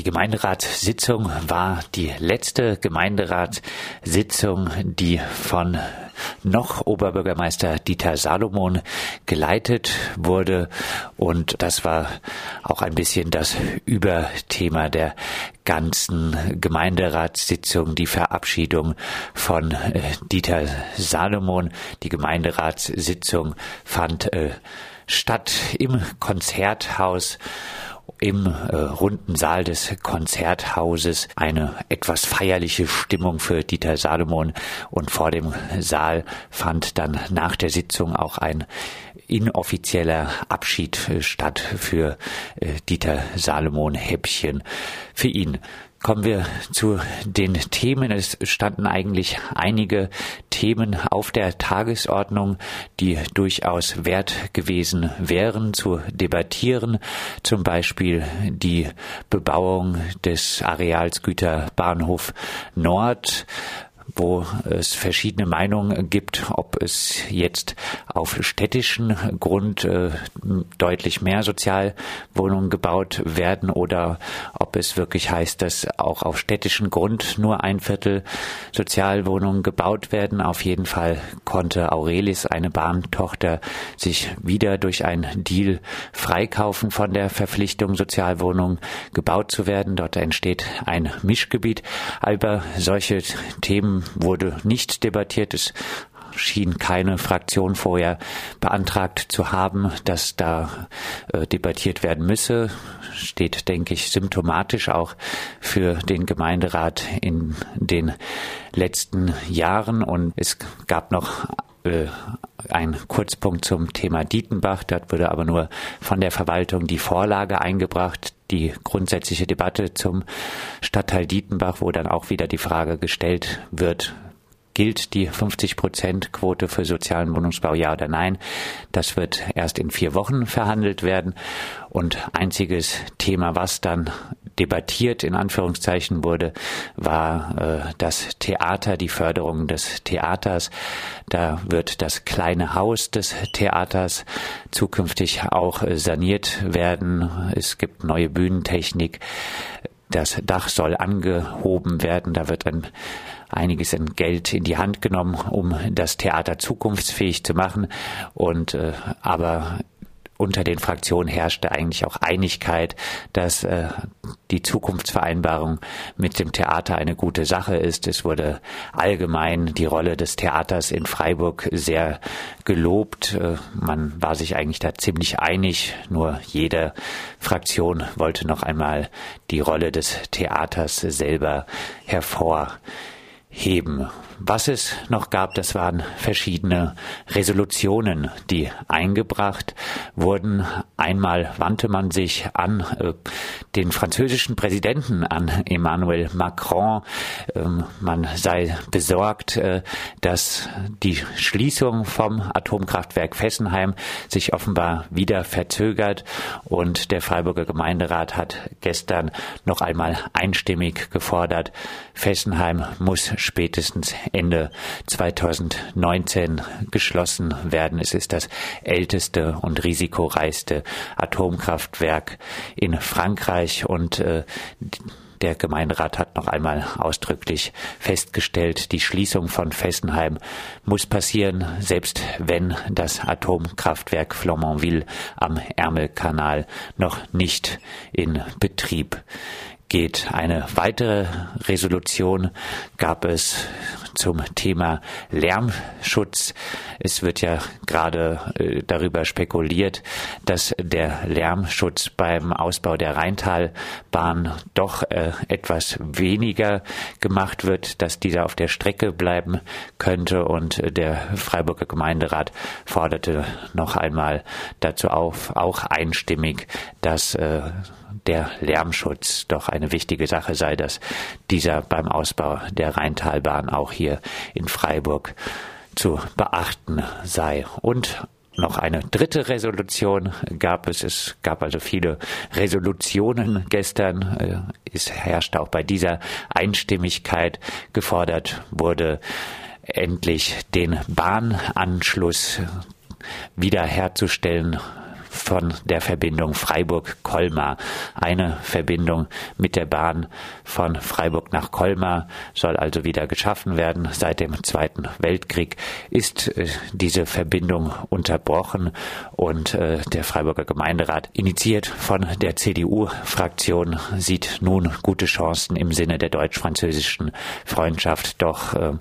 Die Gemeinderatssitzung war die letzte Gemeinderatssitzung, die von noch Oberbürgermeister Dieter Salomon geleitet wurde. Und das war auch ein bisschen das Überthema der ganzen Gemeinderatssitzung, die Verabschiedung von äh, Dieter Salomon. Die Gemeinderatssitzung fand äh, statt im Konzerthaus im äh, runden Saal des Konzerthauses eine etwas feierliche Stimmung für Dieter Salomon und vor dem Saal fand dann nach der Sitzung auch ein inoffizieller Abschied äh, statt für äh, Dieter Salomon Häppchen für ihn. Kommen wir zu den Themen. Es standen eigentlich einige Themen auf der Tagesordnung, die durchaus wert gewesen wären zu debattieren. Zum Beispiel die Bebauung des Areals Güterbahnhof Nord wo es verschiedene Meinungen gibt, ob es jetzt auf städtischen Grund äh, deutlich mehr Sozialwohnungen gebaut werden oder ob es wirklich heißt, dass auch auf städtischen Grund nur ein Viertel Sozialwohnungen gebaut werden. Auf jeden Fall konnte Aurelis, eine Bahntochter, sich wieder durch einen Deal freikaufen von der Verpflichtung, Sozialwohnungen gebaut zu werden. Dort entsteht ein Mischgebiet. Aber solche Themen wurde nicht debattiert. Es schien keine Fraktion vorher beantragt zu haben, dass da äh, debattiert werden müsse. Steht, denke ich, symptomatisch auch für den Gemeinderat in den letzten Jahren. Und es gab noch äh, ein Kurzpunkt zum Thema Dietenbach. Dort wurde aber nur von der Verwaltung die Vorlage eingebracht, die grundsätzliche Debatte zum Stadtteil Dietenbach, wo dann auch wieder die Frage gestellt wird, gilt die 50-Prozent-Quote für sozialen Wohnungsbau, ja oder nein. Das wird erst in vier Wochen verhandelt werden. Und einziges Thema, was dann debattiert in Anführungszeichen wurde, war äh, das Theater, die Förderung des Theaters. Da wird das kleine Haus des Theaters zukünftig auch äh, saniert werden. Es gibt neue Bühnentechnik. Das Dach soll angehoben werden. Da wird ein einiges an Geld in die Hand genommen, um das Theater zukunftsfähig zu machen. Und äh, aber unter den Fraktionen herrschte eigentlich auch Einigkeit, dass äh, die Zukunftsvereinbarung mit dem Theater eine gute Sache ist. Es wurde allgemein die Rolle des Theaters in Freiburg sehr gelobt. Äh, man war sich eigentlich da ziemlich einig. Nur jede Fraktion wollte noch einmal die Rolle des Theaters selber hervorheben. Was es noch gab, das waren verschiedene Resolutionen, die eingebracht wurden. Einmal wandte man sich an äh, den französischen Präsidenten, an Emmanuel Macron. Ähm, man sei besorgt, äh, dass die Schließung vom Atomkraftwerk Fessenheim sich offenbar wieder verzögert. Und der Freiburger Gemeinderat hat gestern noch einmal einstimmig gefordert, Fessenheim muss spätestens Ende 2019 geschlossen werden. Es ist das älteste und risikoreichste Atomkraftwerk in Frankreich und äh, der Gemeinderat hat noch einmal ausdrücklich festgestellt, die Schließung von Fessenheim muss passieren, selbst wenn das Atomkraftwerk Flamanville am Ärmelkanal noch nicht in Betrieb geht. Eine weitere Resolution gab es zum Thema Lärmschutz. Es wird ja gerade äh, darüber spekuliert, dass der Lärmschutz beim Ausbau der Rheintalbahn doch äh, etwas weniger gemacht wird, dass dieser auf der Strecke bleiben könnte. Und der Freiburger Gemeinderat forderte noch einmal dazu auf, auch einstimmig, dass äh, der Lärmschutz doch eine wichtige Sache sei, dass dieser beim Ausbau der Rheintalbahn auch hier in Freiburg zu beachten sei. Und noch eine dritte Resolution gab es. Es gab also viele Resolutionen gestern. Es herrschte auch bei dieser Einstimmigkeit. Gefordert wurde endlich den Bahnanschluss wiederherzustellen von der Verbindung Freiburg-Colmar. Eine Verbindung mit der Bahn von Freiburg nach Colmar soll also wieder geschaffen werden. Seit dem Zweiten Weltkrieg ist äh, diese Verbindung unterbrochen und äh, der Freiburger Gemeinderat, initiiert von der CDU-Fraktion, sieht nun gute Chancen im Sinne der deutsch-französischen Freundschaft doch äh,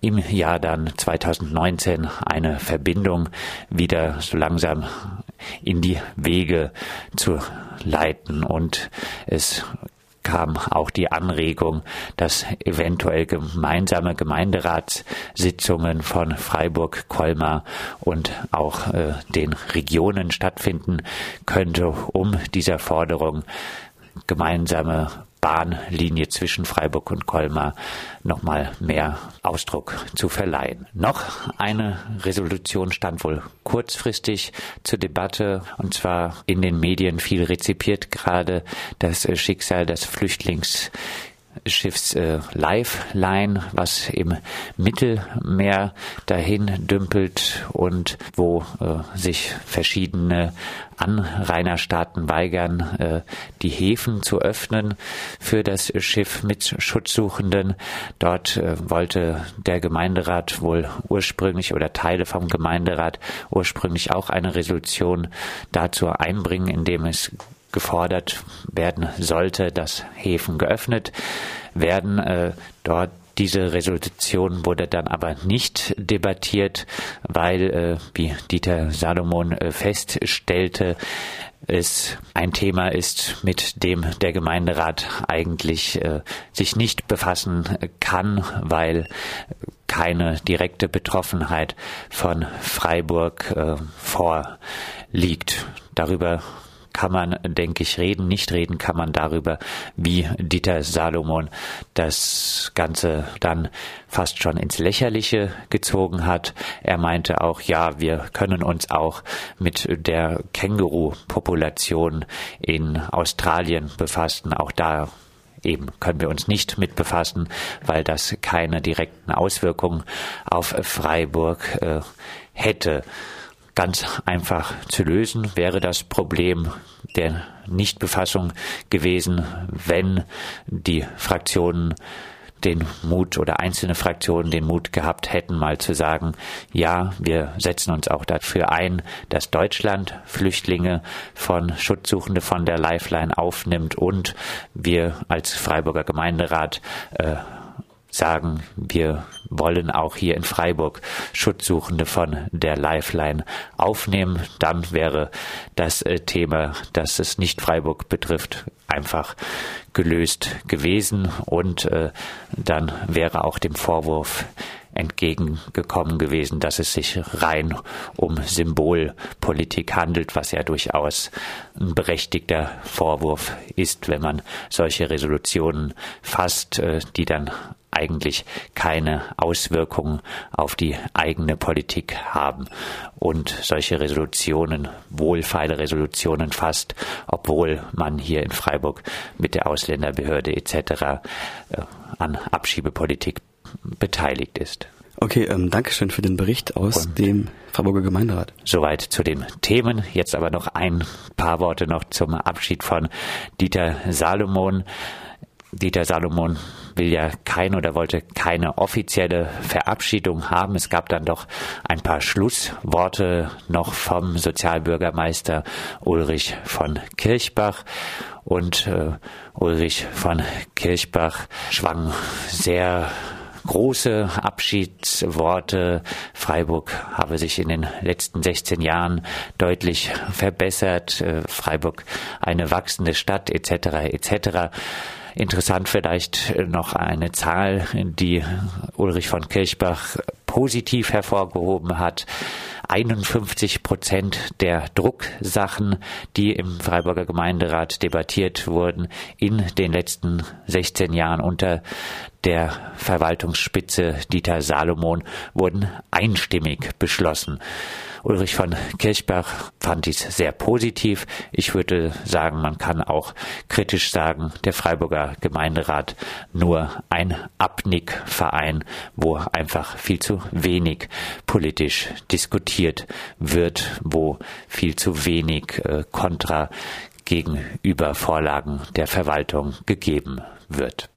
im Jahr dann 2019 eine Verbindung wieder so langsam in die Wege zu leiten. Und es kam auch die Anregung, dass eventuell gemeinsame Gemeinderatssitzungen von Freiburg, Colmar und auch äh, den Regionen stattfinden könnte, um dieser Forderung gemeinsame Bahnlinie zwischen Freiburg und Colmar nochmal mehr Ausdruck zu verleihen. Noch eine Resolution stand wohl kurzfristig zur Debatte und zwar in den Medien viel rezipiert gerade das Schicksal des Flüchtlings Schiffs äh, Lifeline, was im Mittelmeer dahin dümpelt und wo äh, sich verschiedene Anrainerstaaten weigern, äh, die Häfen zu öffnen für das Schiff mit Schutzsuchenden. Dort äh, wollte der Gemeinderat wohl ursprünglich oder Teile vom Gemeinderat ursprünglich auch eine Resolution dazu einbringen, indem es gefordert werden sollte, dass Häfen geöffnet werden. Äh, dort diese Resolution wurde dann aber nicht debattiert, weil, äh, wie Dieter Salomon äh, feststellte, es ein Thema ist, mit dem der Gemeinderat eigentlich äh, sich nicht befassen kann, weil keine direkte Betroffenheit von Freiburg äh, vorliegt. Darüber kann man, denke ich, reden. Nicht reden kann man darüber, wie Dieter Salomon das Ganze dann fast schon ins Lächerliche gezogen hat. Er meinte auch, ja, wir können uns auch mit der Känguru-Population in Australien befassen. Auch da eben können wir uns nicht mit befassen, weil das keine direkten Auswirkungen auf Freiburg äh, hätte ganz einfach zu lösen, wäre das Problem der Nichtbefassung gewesen, wenn die Fraktionen den Mut oder einzelne Fraktionen den Mut gehabt hätten, mal zu sagen, ja, wir setzen uns auch dafür ein, dass Deutschland Flüchtlinge von Schutzsuchende von der Lifeline aufnimmt und wir als Freiburger Gemeinderat äh, sagen, wir wollen auch hier in Freiburg Schutzsuchende von der Lifeline aufnehmen, dann wäre das äh, Thema, das es nicht Freiburg betrifft, einfach gelöst gewesen. Und äh, dann wäre auch dem Vorwurf entgegengekommen gewesen, dass es sich rein um Symbolpolitik handelt, was ja durchaus ein berechtigter Vorwurf ist, wenn man solche Resolutionen fasst, äh, die dann eigentlich keine Auswirkungen auf die eigene Politik haben und solche Resolutionen, wohlfeile Resolutionen fasst, obwohl man hier in Freiburg mit der Ausländerbehörde etc. Äh, an Abschiebepolitik beteiligt ist. Okay, ähm, danke schön für den Bericht aus und dem Freiburger Gemeinderat. Soweit zu den Themen. Jetzt aber noch ein paar Worte noch zum Abschied von Dieter Salomon. Dieter Salomon will ja keine oder wollte keine offizielle Verabschiedung haben. Es gab dann doch ein paar Schlussworte noch vom Sozialbürgermeister Ulrich von Kirchbach. Und äh, Ulrich von Kirchbach schwang sehr große Abschiedsworte. Freiburg habe sich in den letzten 16 Jahren deutlich verbessert. Äh, Freiburg eine wachsende Stadt etc. etc. Interessant vielleicht noch eine Zahl, die Ulrich von Kirchbach positiv hervorgehoben hat. 51 Prozent der Drucksachen, die im Freiburger Gemeinderat debattiert wurden, in den letzten 16 Jahren unter der Verwaltungsspitze Dieter Salomon wurden einstimmig beschlossen. Ulrich von Kirchbach fand dies sehr positiv. Ich würde sagen, man kann auch kritisch sagen, der Freiburger Gemeinderat nur ein Abnickverein, wo einfach viel zu wenig politisch diskutiert wird, wo viel zu wenig äh, Kontra gegenüber Vorlagen der Verwaltung gegeben wird.